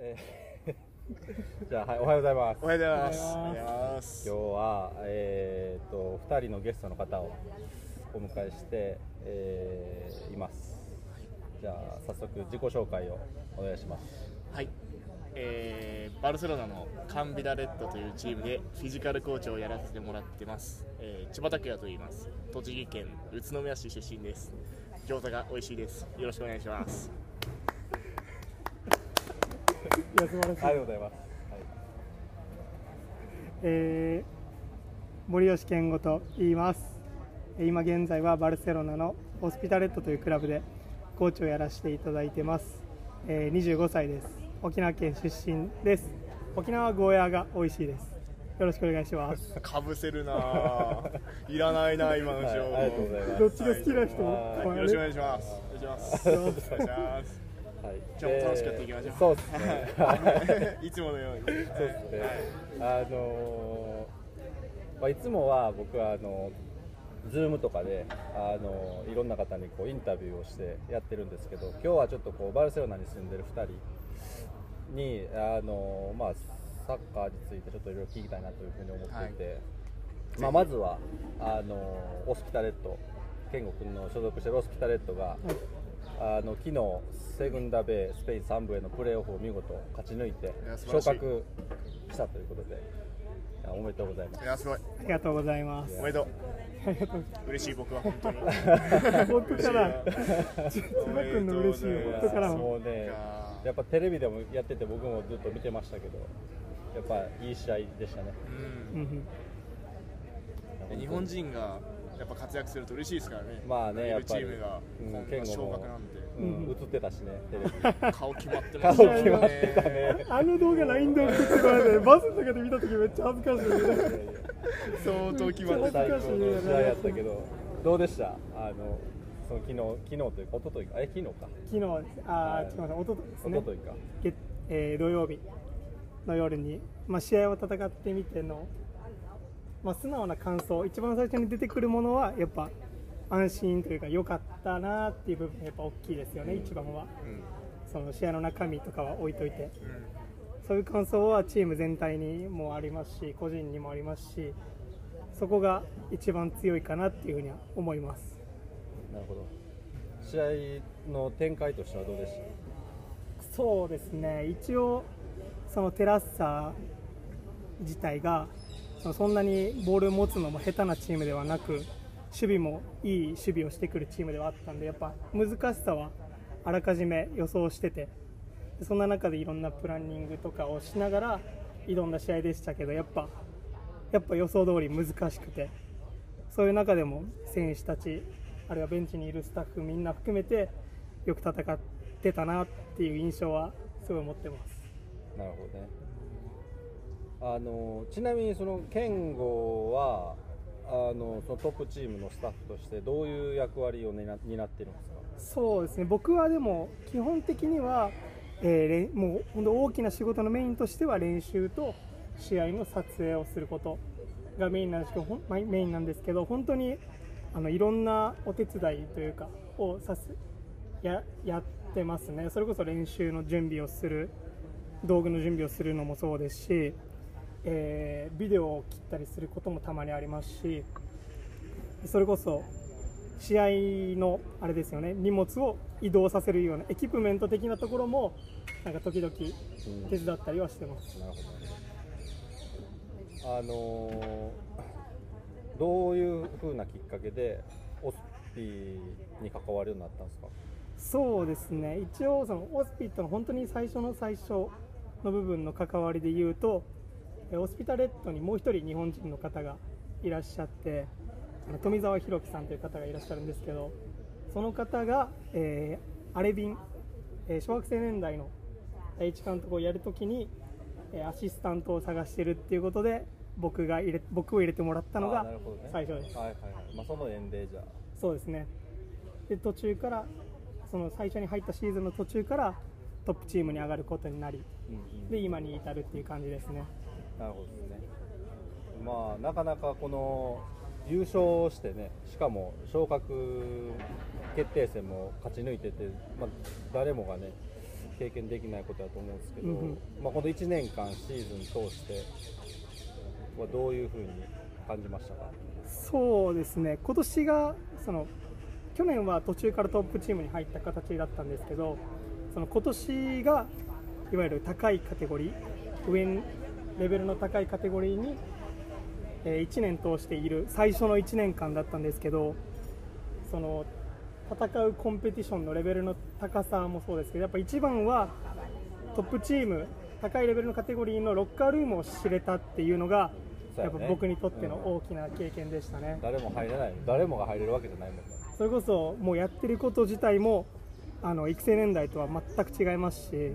えー じゃあ、はい、おはようございます。おはようございます。おはようございます今日は、えー、と2人のゲストの方をお迎えして、えーいます。じゃあ早速自己紹介をお願いします。はい、えーバルセロナのカンビラレッドというチームでフィジカルコーチをやらせてもらってます。えー千葉拓也と言います。栃木県宇都宮市出身です。餃子が美味しいです。よろしくお願いします。いや素晴らしい、ありがとうございます。えー森吉健吾と言います。えー今現在はバルセロナのホスピタレットというクラブでコーチをやらせていただいてます、えー25歳です。沖縄県出身です。沖縄ゴーヤーが美味しいです。よろしくお願いします。かぶせるなぁ。いらないな今の情報。はいありがとうございます。どっちが好きな人も、はい。まあよろしくお願いします。お願いします。はい、今日も楽しくやっていきましょうそうですね。いつものように。そうですね。あのーまあいつもは僕はあのズームとかであのいろんな方にこうインタビューをしてやってるんですけど、今日はちょっとこうバルセロナに住んでる2人にあのまあサッカーについてちょっといろいろ聞きたいなというふうに思っていて、まあまずはあのオスピタレット健吾君の所属してるオスピタレットが。あの昨日、セグンダベイスペイン3部へのプレーオフを見事勝ち抜いて昇格したということでおめでとうございます。い。やすごい。ありがとうございます。おめでとう。嬉しい僕は本当に。本当から。千葉君の嬉しい本当からも。もうね、やっぱテレビでもやってて僕もずっと見てましたけど、やっぱいい試合でしたね。うん。うん日本人がやっぱ活躍すると嬉しいですからね。まあねやっぱりチームがうんこん昇格なんてうん、映ってたしね、テレビ。顔決まって顔ます決まってたね。あの動画 LINE で送ってこられてバスの中で見た時めっちゃ恥ずかしい 相当決まってた。最恥ずかしい高の試合やったけど、どうでした？あの、その昨日、昨日というか、一昨日か、え、昨日か。昨日ですあー、すみません、一昨日ですね一昨日か。月えー土曜日の夜に、まあ、試合を戦ってみての、まあ、素直な感想、一番最初に出てくるものは、やっぱ安心というか、良かったなっていう部分がやっぱ大きいですよね、一番は。その試合の中身とかは置いといて、そういう感想はチーム全体にもありますし、個人にもありますし、そこが一番強いかなっていうふうには思います。なるほど。試合の展開としてはどうでした？そうですね、一応、そのテラッサ自体が、そんなにボールを持つのも下手なチームではなく、守備もいい守備をしてくるチームではあったんで、やっぱ難しさはあらかじめ予想してて、そんな中でいろんなプランニングとかをしながら挑んだ試合でしたけど、やっぱやっぱ予想通り難しくて、そういう中でも選手たち、あるいはベンチにいるスタッフみんな含めて、よく戦ってたなっていう印象はすごい持ってます。なるほどね。あのちなみにその健吾はあのそのトップチームのスタッフとしてどういう役割を担担ってるんですか？そうですね僕はでも基本的には、えーもう本当大きな仕事のメインとしては練習と試合の撮影をすることがメインなんですけどメインなんですけど本当にあのいろんなお手伝いというかをさすややってますねそれこそ練習の準備をする道具の準備をするのもそうですし、えービデオを切ったりすることもたまにありますしそれこそ試合のあれですよね荷物を移動させるようなエキプメント的なところもなんか時々うん手伝ったりはしてます。なるほどね。あのどういう風なきっかけでオスピに関わるようになったんですか？そうですね一応そのオスピットの本当に最初の最初の部分の関わりで言うとえオスピタレットにもう一人日本人の方がいらっしゃって富澤弘樹さんという方がいらっしゃるんですけどその方が、えーアレビン、えー小学生年代の第一監督をやるときに、えーアシスタントを探してるっていうことで僕が入れ僕を入れてもらったのあが最初です。はいはいはい。まあその縁でじゃあ。そうですねで途中からその最初に入ったシーズンの途中からトップチームに上がることになりうんうんで今に至るっていう感じですねなるほどですね。まあなかなかこの優勝してね、しかも昇格決定戦も勝ち抜いてて、まあ誰もがね経験できないことだと思うんですけど、うんうん。まあ、この1年間シーズン通してはどういうふうに感じましたか？そうですね、今年がその去年は途中からトップチームに入った形だったんですけど、その今年がいわゆる高いカテゴリー、上にレベルの高いカテゴリーに、え1年通している最初の1年間だったんですけど、その戦うコンペティションのレベルの高さもそうですけど、やっぱ一番はトップチーム、高いレベルのカテゴリーのロッカールームを知れたっていうのが、やっぱ僕にとっての大きな経験でしたね。誰も入れない誰もが入れるわけじゃないもんね。それこそもうやってること自体もあの育成年代とは全く違いますし、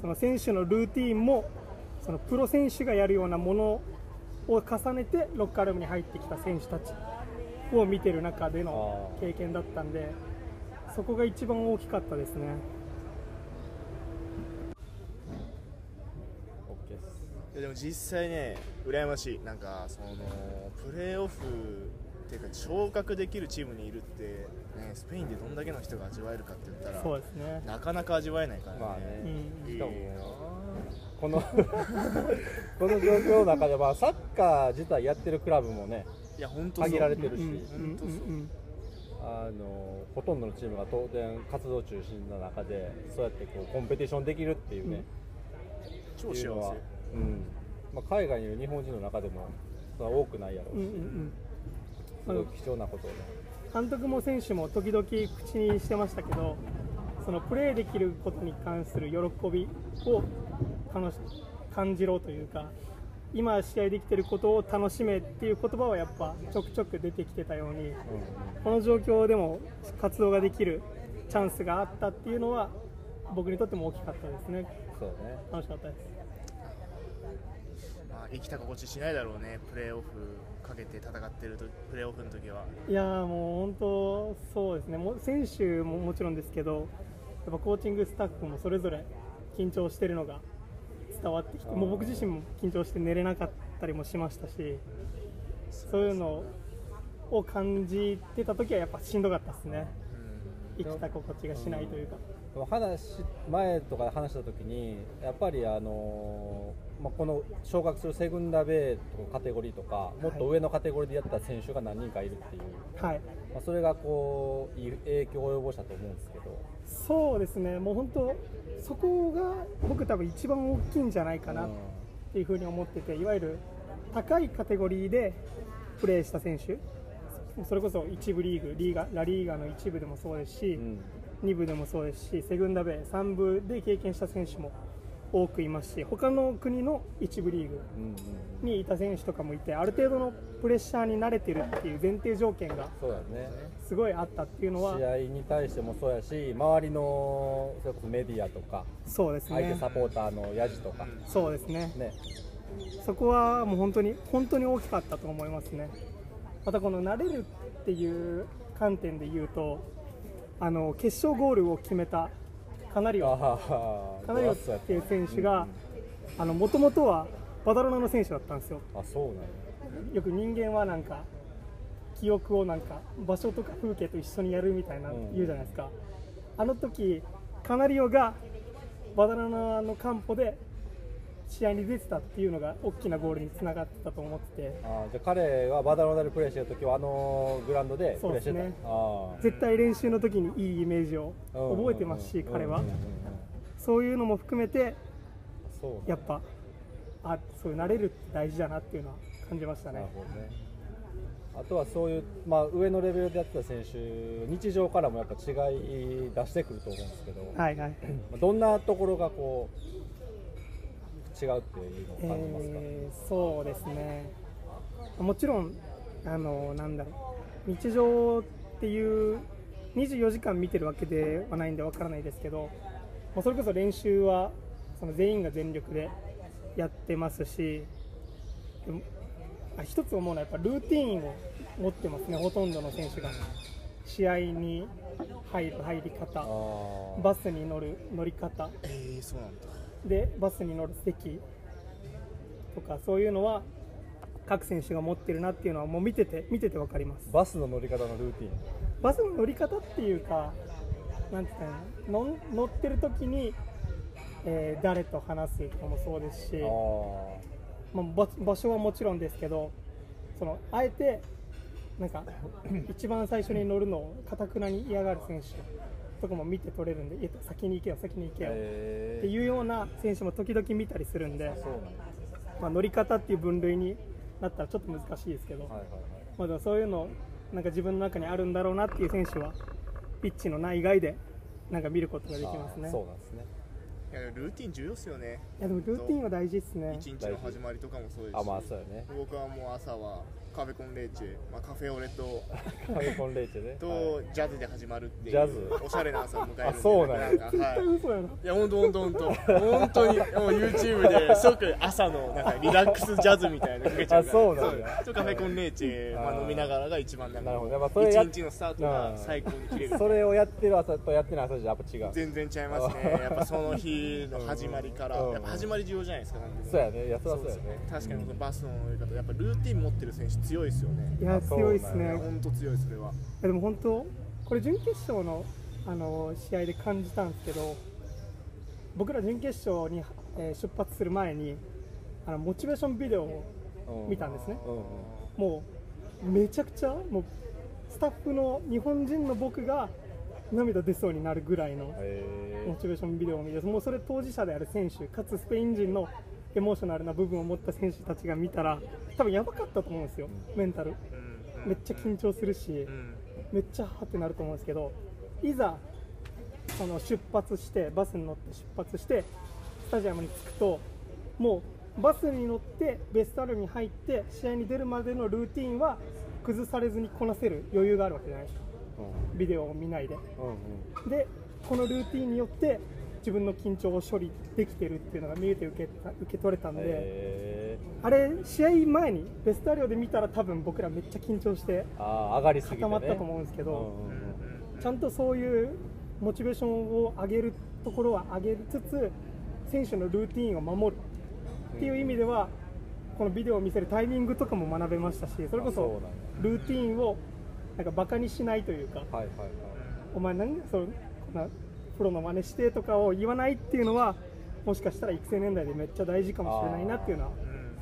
その選手のルーティーンもそのプロ選手がやるようなものを重ねてロッカールームに入ってきた選手たちを見てる中での経験だったんでそこが一番大きかったですね。でも実際ね羨ましい。なんかそのプレーオフっていうか昇格できるチームにいるって、ね、スペインでどんだけの人が味わえるかって言ったらそうですね。なかなか味わえないからね,、まあね。うん。しかもこの この状況の中で、まあ、サッカー自体やってるクラブもねいや本当そう。限られてるし。うんうんあのほとんどのチームが当然活動中心な中でそうやってこうコンペティションできるっていうね、超幸っていうのはせ、うん。まあ、海外にいる日本人の中でもそれは多くないやろうし、うんうんうんすごい貴重なことをね。監督も選手も時々口にしてましたけどそのプレーできることに関する喜びを楽し感じろというか今試合できてることを楽しめっていう言葉はやっぱちょくちょく出てきてたようにうんこの状況でも活動ができるチャンスがあったっていうのは僕にとっても大きかったですね。そうね。楽しかったです。まあ、生きた心地しないだろうね。プレーオフかけて戦ってるとプレーオフの時は。いやーもう本当そうですね。もう選手ももちろんですけどやっぱコーチングスタッフもそれぞれ緊張してるのが伝わってきてもう僕自身も緊張して寝れなかったりもしましたしそういうのを感じてた時はやっぱしんどかったですね。生きた心地がしないというか話前とかで話した時にやっぱりあのまあ、この昇格するセグンダベイとかカテゴリーとかもっと上のカテゴリーでやった選手が何人かいるっていう、はい。まあ、それがこう影響を及ぼしたと思うんですけど。そうですね。もう本当そこが僕多分一番大きいんじゃないかなうんっていうふうに思ってていわゆる高いカテゴリーでプレーした選手。それこそ一部リーグリーガラリーガの一部でもそうですし、うん2部でもそうですしセグンダベイ3部で経験した選手も多くいますし他の国の一部リーグにいた選手とかもいてある程度のプレッシャーに慣れてるっていう前提条件がすごいあったっていうのは試合に対してもそうやし周りのメディアとかそうですね。相手サポーターのヤジとか、そうですね。ね。そこはもう本当に本当に大きかったと思いますね。またこの慣れるっていう観点で言うと、あの決勝ゴールを決めたカナリオ、カナリオっていう選手が、あの元々はバダロナの選手だったんですよ。あそうなんやよく人間はなんか記憶をなんか場所とか風景と一緒にやるみたいなうん言うじゃないですか。あの時カナリオがバダロナのカンポで試合に出てたっていうのが大きなゴールにつながってたと思ってて。あじゃあ彼はバダロナでプレーしてる時はあのグラウンドでプレーしてた、そうですね。絶対練習の時にいいイメージを覚えてますし、彼は。そういうのも含めてそうなんやっぱあそういう慣れるって大事だなっていうのは感じましたね。ね。あとはそういう、まあ、上のレベルでやってた選手日常からもやっぱ違い出してくると思うんですけど、はいはい、ま あどんなところがこう違うっていうのを感じますか、えーそうですね。もちろんあのなんだろう。日常っていう24時間見てるわけではないんでわからないですけどもうそれこそ練習はその全員が全力でやってますし一つ思うのはやっぱルーティーンを持ってますねほとんどの選手が。試合に入る入り方バスに乗る乗り方。えー、そうなんだでバスに乗る席とかそういうのは各選手が持ってるなっていうのはもう見てて見てて分かります。バスの乗り方のルーティン。バスの乗り方っていうかなんて言ったらいいの？乗乗ってる時に、えー誰と話すとかもそうですし、あまあ、場場所はもちろんですけどそのあえてなんか 一番最初に乗るのをかたくなに嫌がる選手とかも見て取れるんでいや先に行けよ先に行けよ。えっていうような選手も時々見たりするんで、そうなんだ。まあ、乗り方っていう分類になったらちょっと難しいですけど、はいはいはい。まあ、でもそういうのなんか自分の中にあるんだろうなっていう選手はピッチの内外でなんか見ることができますね。あーそうなんですね。いやルーティン重要っすよねいやでもルーティンは大事ですね。一日の始まりとかもそうですしあまあそうやね。僕はもう朝はカフェコンレーチェ、まあ、カフェオレとカフェコンレイチェね。と、はい。ジャズで始まるっていうジャズ？おしゃれな朝を迎えるんであそうなんやなんか絶対はい。嘘やな、いや本当本当本当本当にもう YouTube ですごく朝のなんかリラックスジャズみたいなのかけちゃうから。あそうなんだ。そう。とカフェコンレーチェ、まあ、飲みながらが一番なんか一日のスタートが最高に切れるそれをやってる朝とやってない朝じゃやっぱ違う。全然違いますね。やっぱその日の始まりからうん。やっぱ始まり重要じゃないですかそうやね。いやそりゃそうやね。確かにバスの乗り方やっぱルーティン持ってる選手強いですよね。いや強いですね。本当強いそれは。でも本当これ準決勝のあの試合で感じたんですけど僕ら準決勝に、えー出発する前にあのモチベーションビデオをうん見たんですね。もうめちゃくちゃもうスタッフの日本人の僕が涙出そうになるぐらいのへモチベーションビデオを見てもうそれ当事者である選手かつスペイン人のエモーショナルな部分を持った選手たちが見たら多分やばかったと思うんですよメンタル。うんめっちゃ緊張するしうん。めっちゃはってなると思うんですけどいざその出発してバスに乗って出発してスタジアムに着くともうバスに乗ってベストアルに入って試合に出るまでのルーティンは崩されずにこなせる余裕があるわけじゃないですか。うん。ビデオを見ないで。でこのルーティンによって自分の緊張を処理できてるっていうのが見えて受けた受け取れたんで、へあれ試合前にベストアリオで見たら多分僕らめっちゃ緊張して固まったと思うんですけど、ちゃんとそういうモチベーションを上げるところは上げつつ選手のルーティンを守るっていう意味ではこのビデオを見せるタイミングとかも学べましたしそれこそルーティンをなんかバカにしないというかお前何そうこんなプロの真似してとかを言わないっていうのはもしかしたら育成年代でめっちゃ大事かもしれないなっていうのは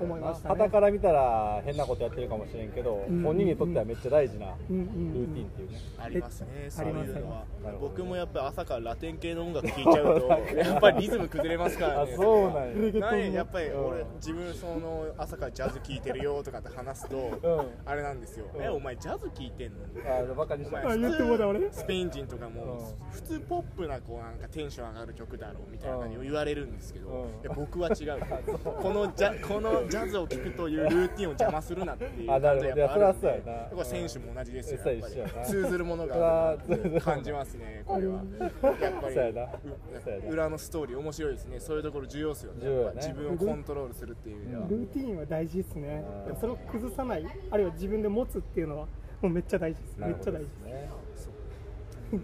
思いましたね。旗から見たら変なことやってるかもしれんけど、うん。本人にとってはめっちゃ大事なうん。うんうんルーティンっていうね、ありますね、そういうのは。僕もやっぱり朝からラテン系の音楽聴いちゃうと やっぱりリズム崩れますからあねそうなんや。ややっぱりうん。俺自分その朝からジャズ聴いてるよとかって話すとうん。あれなんですよ。うん。えお前ジャズ聴いてんの？あバカにしたお前あ言ってもだ俺スペイン人とかもうん。普通ポップなこうなんかテンション上がる曲だろうみたいな感じを言われるんですけどうんいや僕は違うこのジャこのジャズを聴くというルーティンを邪魔するなっていうあなるこれ選手も同じですよやっぱり。通ずるものが感じますねこれは。やっぱり裏のストーリー面白いですね。そういうところ重要ですよね。自分をコントロールするっていう意味では。ルーティンは大事ですね。それを崩さないあるいは自分で持つっていうのはもうめっちゃ大事です。めっちゃ大事ですねジ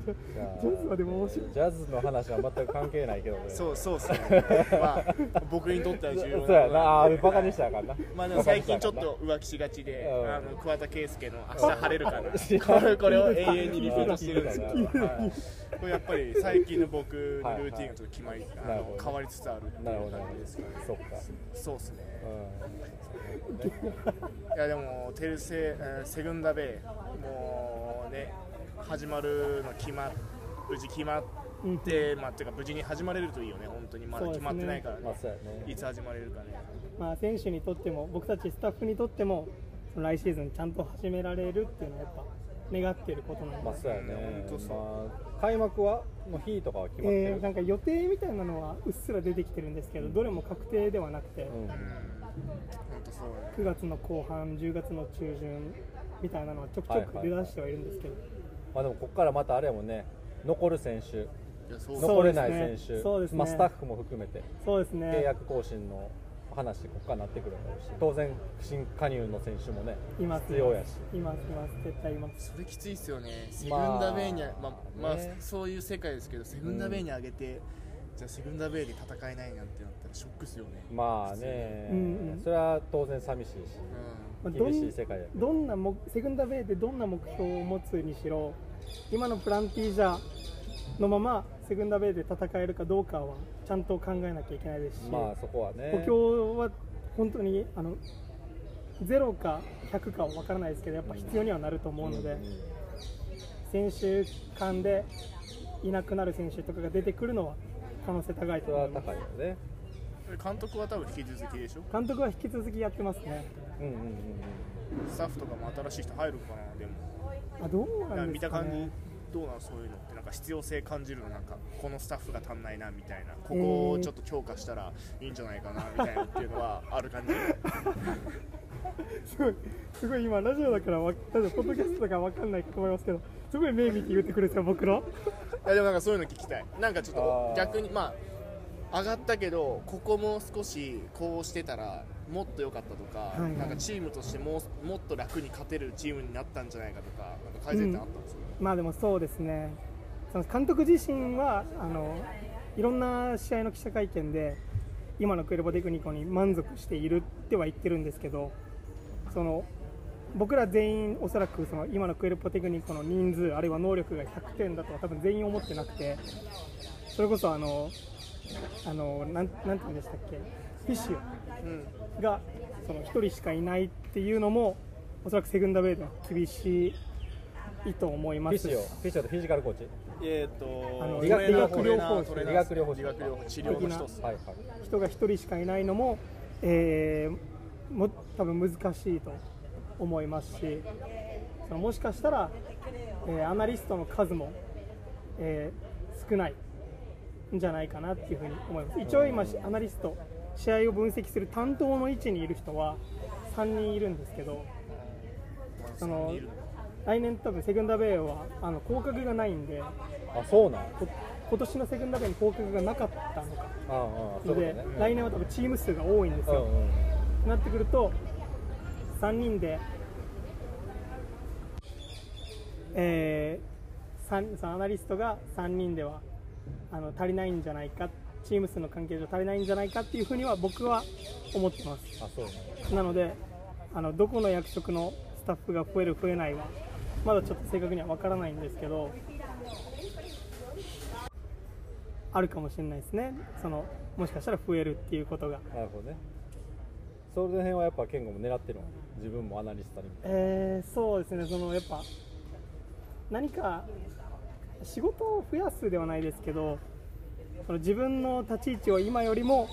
ャズはでも面白い。ジャズの話は全く関係ないけどね。そうそうっすねまあ僕にとっては重要なそうやな。あーバカにしたらあかんな。まあでも最近ちょっと浮気しがちで、うん。あの桑田佳祐の明日晴れるかな、これこれを永遠にリピートしてるんですけど、はい。これやっぱり最近の僕のルーティンがちょっと決まり、あの変わりつつあるっていうなるほど感じですかね。そっかそうですね。ういやでもテルセ、えーセグンダベイ。もうね始まるの決ま無事決まって、まあっていうか無事に始まれるといいよね。本当に。まだ決まってないからね。んまあそうやね。いつ始まれるかね。まあ選手にとっても僕たちスタッフにとっても来シーズンちゃんと始められるっていうのはやっぱ願っていることなので、まあそうやね。開幕はの日とかは決まってる。えーなんか予定みたいなのはうっすら出てきてるんですけどどれも確定ではなくて、うん。うん本当そう。だね。9月の後半10月の中旬みたいなのはちょくちょく出だしてはいるんですけど、まあでもここからまたあれやもんね。残る選手。残れない選手。ね。まあ、スタッフも含めて。そうですね。契約更新の話ここからなってくるだろうし。当然新加入の選手もね必要やし。いますいます。絶対います。それきついっすよね、セグンまあダベイにあ、まあまあね。そういう世界ですけど、セグンダベイに上げて、じゃあセグンダベイで戦えないなんてなったらショックっすよね。まあね、うんうん。それは当然寂しいし。まあどん。厳しい世界やけどどんな目セグンダベイでどんな目標を持つにしろ今のプランティーじゃのままセグンダベイで戦えるかどうかはちゃんと考えなきゃいけないですし、まあそこはね。補強は本当にあの0か100かは分からないですけどやっぱ必要にはなると思うので、んん。選手間でいなくなる選手とかが出てくるのは可能性高いと思います高いよね。監督は多分引き続きでしょ？監督は引き続きやってますね。うんうんうん。スタッフとかも新しい人入るかなでも。あどうななんんで見た感じすかねどうなんそういうのって。なんか必要性感じるのなんかこのスタッフが足んないなみたいな。ここをちょっと強化したらいいんじゃないかなみたいなっていうのはある感じ。すごいすごい今ラジオだからわラジオポッドキャストだから分かんないと思いますけどすごい目見て言ってくるんですよ僕のいやでもなんかそういうの聞きたい。なんかちょっあとー。逆にまあ上がったけどここも少しこうしてたらもっと良かったとか、はいはい。なんかチームとしてもうもっと楽に勝てるチームになったんじゃないかとかなんか改善点あったんですよ、まあでもそうですね。その監督自身はあのいろんな試合の記者会見で今のクエルボテクニコに満足しているっては言ってるんですけどその僕ら全員おそらくその今のクエルポテクニコの人数あるいは能力が100点だとは多分全員思ってなくてそれこそあのあのなんなんて言うんでしたっけフィッシュうんがその1人しかいないっていうのもおそらくセグンダベイでは厳しいと思いフィッますシオフィッシオってフィジカルコーチ。えー、とあの理学療法士。理学療法士。理学療法治療の一つはいはい。人が1人しかいないのも,、えーも多分難しいと思いますしそのもしかしたら、えーアナリストの数も、えー少ないんじゃないかなっていうふうに思います。一応今アナリスト試合を分析する担当の位置にいる人は3人いるんですけどその来年多分セグンダベイはあの降格がないんであそうなん？今年のセグンダベイに降格がなかったのか。あああで、ね。来年は多分チーム数が多いんですよ、うんうん。なってくると3人で、えー、三そのアナリストが3人ではあの足りないんじゃないかチーム数の関係上足りないんじゃないかっていうふうには僕は思ってます。あそうなの。であのどこの役職のスタッフが増える増えないはまだちょっと正確には分からないんですけどあるかもしれないですね。そのもしかしたら増えるっていうことが。なるほどね。その辺はやっぱ健吾も狙ってるの自分もアナリストに。えーそうですね。そのやっぱ何か仕事を増やすではないですけどその自分の立ち位置を今よりも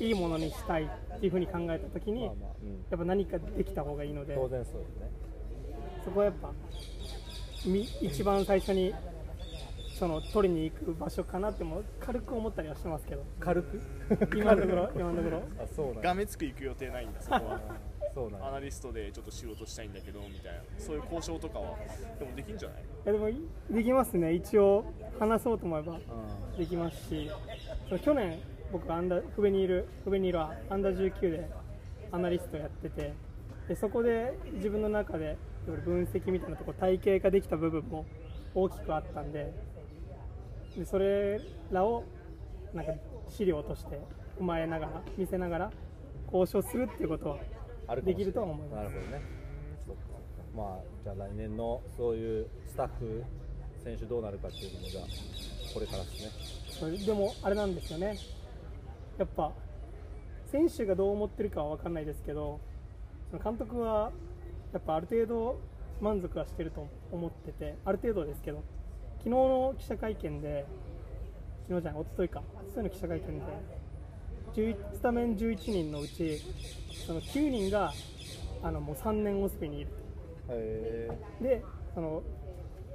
いいものにしたいっていうふうに考えた時に、まあまあ、うん、やっぱ何かできた方がいいので当然そうよねそこはやっぱみ一番最初にその取りに行く場所かなっても軽く思ったりはしてますけど。軽く？今のところ今のところ。あそうなんがめつく行く予定ないんだそこはアナリストでちょっと仕事したいんだけどみたいな。そういう交渉とかはでもできんじゃない？いやでもいできますね。一応話そうと思えばうできますし。その去年僕アンダーフベニールフベニールはアンダー19でアナリストやってて。でそこで自分の中で分析みたいなところ体系化できた部分も大きくあったんで。でそれらをなんか資料として踏まえながら見せながら交渉するっていうことはんあるできるとは思います。なるほどね。まあじゃあ来年のそういうスタッフ選手どうなるかっていうのもじゃあこれからですね。それでもあれなんですよね。やっぱ選手がどう思ってるかは分かんないですけどその監督はやっぱある程度満足はしてると思っててある程度ですけど昨日の記者会見で昨日じゃない一昨日か。一昨日の記者会見で11スタメン11人のうちその9人があのもう3年オスペにいる。へでその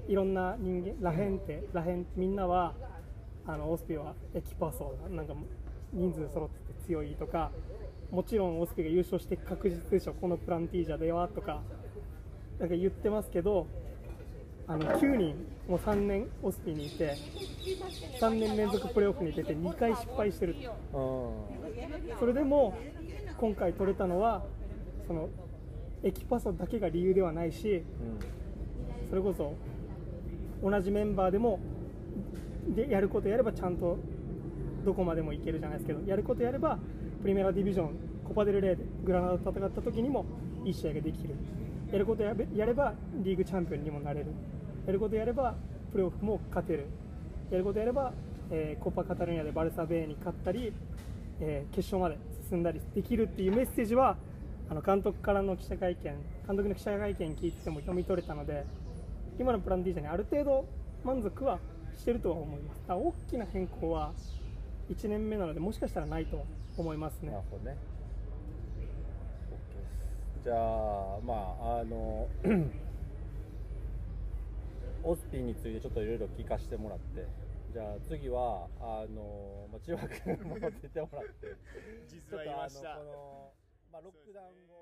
いろんな人間ラヘンってラヘンみんなはあのオスピはエキパソーなんか人数揃ってて強いとかもちろんオスピが優勝して確実でしょこのプランティージャではとかなんか言ってますけどあの9人もう3年オスピにいて3年連続プレーオフに出て2回失敗してる。それでも今回取れたのはそのエキパソだけが理由ではないしうんそれこそ同じメンバーでもでやることやればちゃんとどこまでもいけるじゃないですけどやることやればプリメラディビジョンコパデルレーでグラナダと戦った時にもいい試合ができる。やることやればリーグチャンピオンにもなれるやることやればプレーオフも勝てる。やることやれば、えーコパカタルーニャでバルサ・ベイに勝ったり、えー決勝まで進んだりできるっていうメッセージはあの監督からの記者会見監督の記者会見聞いてても読み取れたので今のプラン D じゃにある程度満足はしてるとは思います。だ大きな変更は1年目なのでもしかしたらないと思いますね。なるほどね。じゃあまああのオスピンについてちょっといろいろ聞かせてもらってじゃあ次はあの、まあ、千葉君も出てもらって実はこの、まあ、ロックダウン後